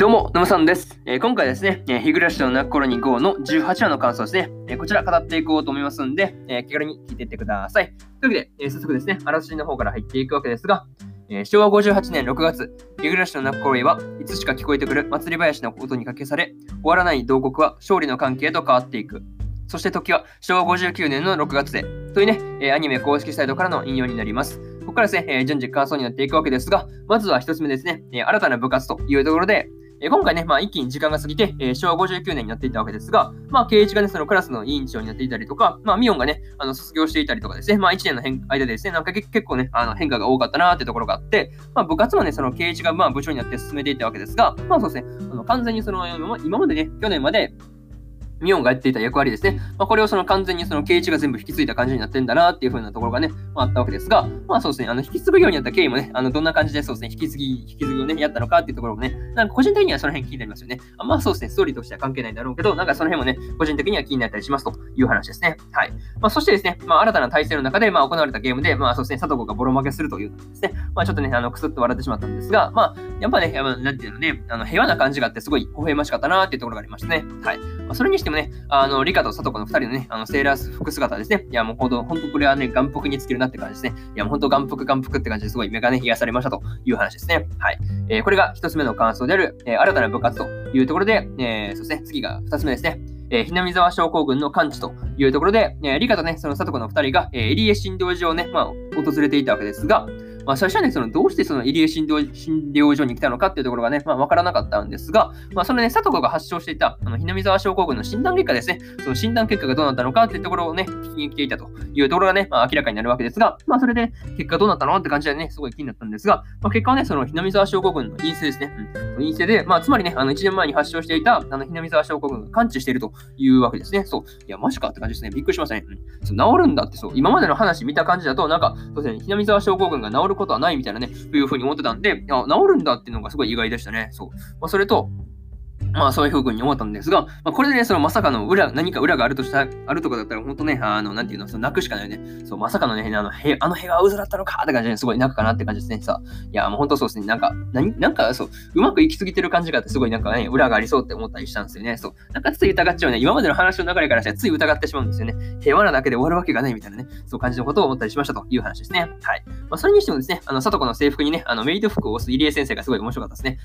どうも、のむさんです。えー、今回ですね、えー、日暮らしの泣く頃に GO の18話の感想ですね、えー、こちら語っていこうと思いますんで、え気軽に聞いていってください。というわけで、え早速ですね、あらすじの方から入っていくわけですが、え昭和58年6月、日暮らしの泣く頃へはいつしか聞こえてくる祭り林の音にかけされ、終わらない同国は勝利の関係と変わっていく。そして時は昭和59年の6月で、というね、えアニメ公式サイトからの引用になります。ここからですね、え順次感想になっていくわけですが、まずは一つ目ですね、え新たな部活というところで、え今回ね、まあ、一気に時間が過ぎて、えー、昭和59年になっていたわけですが、まあ、圭一がね、そのクラスの委員長になっていたりとか、まあ、ミオンがね、あの卒業していたりとかですね、まあ、1年の間でですね、なんか結構ね、あの変化が多かったなーってところがあって、まあ、部活もね、その圭一がまあ部長になって進めていたわけですが、まあそうですね、あの完全にその今までね、去年まで、ミオンがやっていた役割ですね。まあ、これをその完全にそのケイチが全部引き継いだ感じになってんだなっていう風なところがね、まあ、あったわけですが、まあそうですね、あの引き継ぐようになった経緯もね、あのどんな感じでそうですね、引き継ぎ、引き継ぎをね、やったのかっていうところもね、なんか個人的にはその辺気になりますよね。あまあそうですね、ストーリーとしては関係ないんだろうけど、なんかその辺もね、個人的には気になったりしますという話ですね。はい。まあそしてですね、まあ新たな体制の中で、まあ行われたゲームで、まあそうですね、佐藤がボロ負けするというですね、まあちょっとね、あの、くすっと笑ってしまったんですが、まあ、やっぱね、やっぱなんていうのね、あの平和な感じがあって、すごい微笑ましかったなっていうところがありましたね。はい。まあ、それにしてもね、あの、リカとサトコの2人のね、あのセーラー服姿ですね。いや、もうほんと、ほんとこれはね、眼福につけるなって感じですね。いや、もうほんと眼福眼福って感じですごい目がね、癒されましたという話ですね。はい。えー、これが1つ目の感想である、えー、新たな部活というところで、えー、そして次が2つ目ですね。えー、ひなみ沢症候群の完治というところで、えー、リカとね、その里子の2人が、えー、エリエ診療所をね、まあ、訪れていたわけですが、まあ、最初はね、そのどうしてその入江診療診療所に来たのかっていうところがね、まあ、わからなかったんですが、まあ、そのね、佐藤子が発症していた、あの、ひなみ沢症候群の診断結果ですね、その診断結果がどうなったのかっていうところをね、聞きに来ていたというところがね、まあ、明らかになるわけですが、まあ、それで結果どうなったのって感じでね、すごい気になったんですが、まあ、結果はね、そのひなみ沢症候群の陰性ですね。うん、陰性で、まあ、つまりね、あの、1年前に発症していた、あの、ひなみ沢症候群が完治しているというわけですね。そう。いや、マジかって感じですね。びっくりしましたね。うん、そう治るんだってそう。今までの話見た感じだと、なんか、そうですね、ひなみ沢症候群が治ることはないみたいなね、というふうに思ってたんで、あ、治るんだっていうのがすごい意外でしたね。そう。まあ、それと、まあそういうふうに思ったんですが、まあ、これでね、そのまさかの裏、何か裏があるとした、あるとかだったら、本当ね、あの、なんていうの、その泣くしかないよね。そう、まさかのね、あの、へあの部屋は渦だったのかって感じですごい泣くかなって感じですね。さ、いや、もう本当そうですね。なんか、何なんか、そう、うまくいきすぎてる感じがあって、すごいなんかね、裏がありそうって思ったりしたんですよね。そう、なんかつい疑っちゃうね。今までの話の流れからしてつい疑ってしまうんですよね。平和なだけで終わるわけがないみたいなね、そう感じのことを思ったりしましたという話ですね。はい。まあ、それにしてもですね、あの、里子の制服にね、あの、メイド服を押す入江先生がすごい面白かったで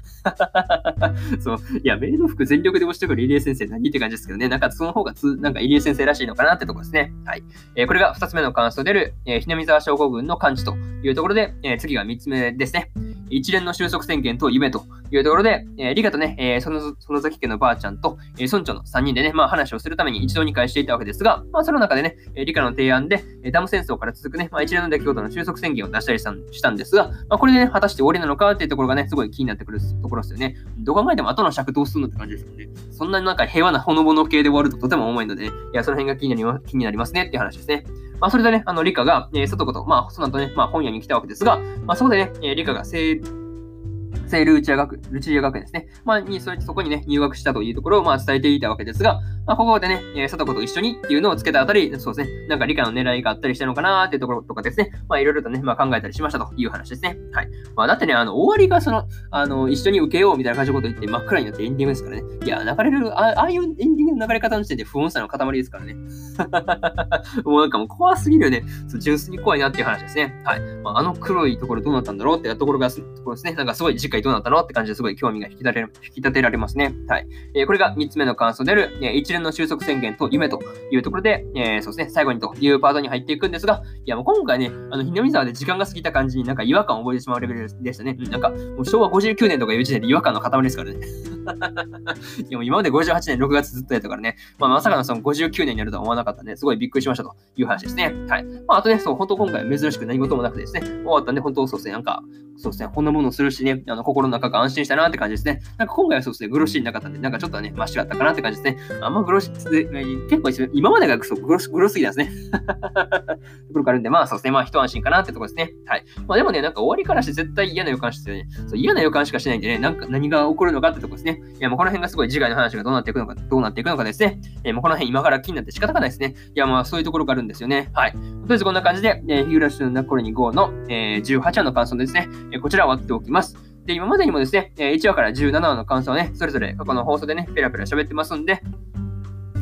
すね。そう、いや、メイド服全力で押してくる入江先生何って感じですけどね、なんかその方がつ、なんか入江先生らしいのかなってとこですね。はい。えー、これが二つ目の感想出る、えー、ひなみ沢症候群の感じというところで、えー、次が三つ目ですね。一連の収束宣言と夢というところで、えー、リカとね、えー、その、その崎家のばあちゃんと、えー、村長の3人でね、まあ話をするために一堂に会していたわけですが、まあその中でね、えー、リカの提案で、えー、ダム戦争から続くね、まあ一連の出来事の収束宣言を出したりしたんですが、まあこれでね、果たして終わりなのかっていうところがね、すごい気になってくるところですよね。どう考えても後の尺どうするのって感じですよね。そんななんか平和なほのぼの系で終わるととても重いので、ね、いや、その辺が気になりま気になりますねっていう話ですね。まあ、それでね、あの、リカが、えー、外子と、まあ、その後ね、まあ、本屋に来たわけですが、まあ、そこでね、えー、リカが聖、聖ルーチア学、ルチア学園ですね。まあ、に、そそこにね、入学したというところを、まあ、伝えていたわけですが、まあ、ここでね、えー、貞子と一緒にっていうのをつけたあたり、そうですね、なんか理科の狙いがあったりしたのかなっていうところとかですね、まあ、いろいろとね、まあ、考えたりしましたという話ですね。はい。まあ、だってね、あの、終わりがその、あの、一緒に受けようみたいな感じのこと言って真っ暗になってエンディングですからね。いや、流れる、ああいうエンディングの流れ方の時点で不穏さの塊ですからね。もうなんかもう怖すぎるよね。そう純粋に怖いなっていう話ですね。はい。まあ、あの黒いところどうなったんだろうってところが、ところですね。なんかすごい次回どうなったのって感じですごい興味が引き立て引き立てられますね。はい。えー、これが3つ目の感想である、えー、一連の収束宣言と夢というところで、えー、そうですね、最後にというパートに入っていくんですが、いやもう今回ね、あの、日の見沢で時間が過ぎた感じになんか違和感を覚えてしまうレベルでしたね。なんか、もう昭和59年とかいう時点で違和感の塊ですからね。今まで58年6月ずっとやったからね、まあ、まさかのその59年になるとは思わなかったんで、すごいびっくりしましたという話ですね。はい。まあ、あとね、そう、本当今回は珍しく何事もなくてですね、終わったんで、本当そうですね、なんか、そうですね、こんなものするしね、あの心の中が安心したなって感じですね。なんか今回はそうですね、グロシーンなかったんで、なんかちょっとね、マシだったかなって感じですね。あんまグロシー、結構今までがそうグログロすぎなんですね。ところがあるんで、まあそうですね、まあ一安心かなってとこですね。はい。まあでもね、なんか終わりからして絶対嫌な予感してね、そう嫌な予感しかしないんでね、なんか何が起こるのかってとこですね。いや、もうこの辺がすごい次回の話がどうなっていくのか、どうなっていくのかですね。えー、もうこの辺今から気になって仕方がないですね。いや、まあそういうところがあるんですよね。はい。とりあえずこんな感じで、えー、日暮らしのなころに5の、えー、18話の感想ですね。えー、こちら終わっておきます。で、今までにもですね、1話から17話の感想をね、それぞれ過去の放送でね、ペラペラ喋ってますんで、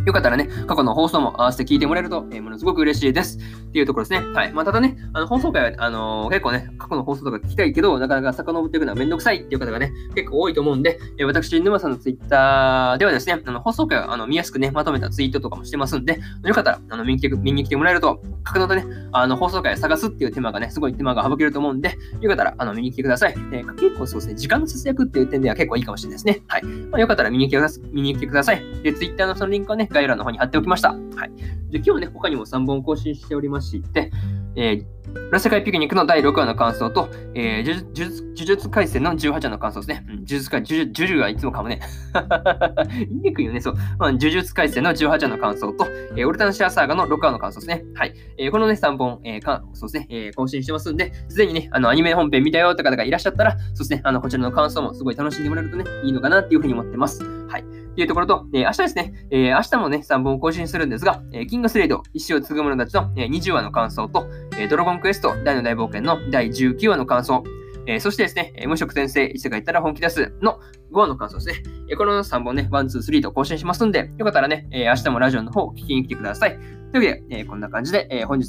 よかったらね、過去の放送も合わせて聞いてもらえると、えー、ものすごく嬉しいです。っていうところですね。はい。まあ、ただね、あの、放送回は、あのー、結構ね、過去の放送とか聞きたいけど、なかなか遡っていくのはめんどくさいっていう方がね、結構多いと思うんで、えー、私、沼さんのツイッターではですね、あの、放送回は、あの、見やすくね、まとめたツイートとかもしてますんで、よかったら、あの、見に来て、見に来てもらえると、書くのとね、あの、放送回を探すっていう手間がね、すごい手間が省けると思うんで、よかったら、あの、見に来てください。えー、結構そうですね、時間の節約っていう点では結構いいかもしれないですね。はい。まあ、よかったら見に来てください。見に来てください。で、ツイッターのそのリンクはね、概要欄の方に貼っておきます。ました。はい。で、今日はね、他にも3本更新しておりまして、えー、裏世界ピクニックの第6話の感想と、えー、呪術呪術廻戦の18話の感想ですね。うん、呪術廻戦、呪術はいつも噛むね。言いにくいよね、そう。まあ、呪術廻戦の18話の感想と、えー、オルタンシアサーガの6話の感想ですね。はい。えー、このね、3本、えー、かそうですね、えー、更新してますんで、すでにね、あの、アニメ本編見たよって方がいらっしゃったら、そうですね、あの、こちらの感想もすごい楽しんでもらえるとね、いいのかなっていうふうに思ってます。はい。というところと、えー、明日ですね、えー、明日もね、3本更新するんですが、えー、キングスレイド、石を継ぐ者たちの、えー、20話の感想と、えー、ドラゴンンクエスト、大の大冒険の第19話の感想、えー、そしてですね、無職転生、異世界行ったら本気出すの5話の感想ですね。え、この3本ね、1、2、3と更新しますんで、よかったらね、えー、明日もラジオの方聞きに来てください。というわけで、え、こんな感じで、え、本日、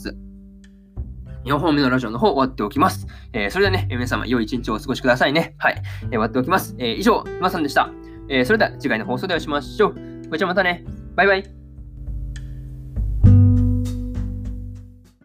4本目のラジオの方終わっておきます。え、それではね、皆様良い一日をお過ごしくださいね。はい。えー、終わっておきます。え、以上、沼さんでした。え、それでは次回の放送でお会いしましょう。こちらまたね。バイバイ。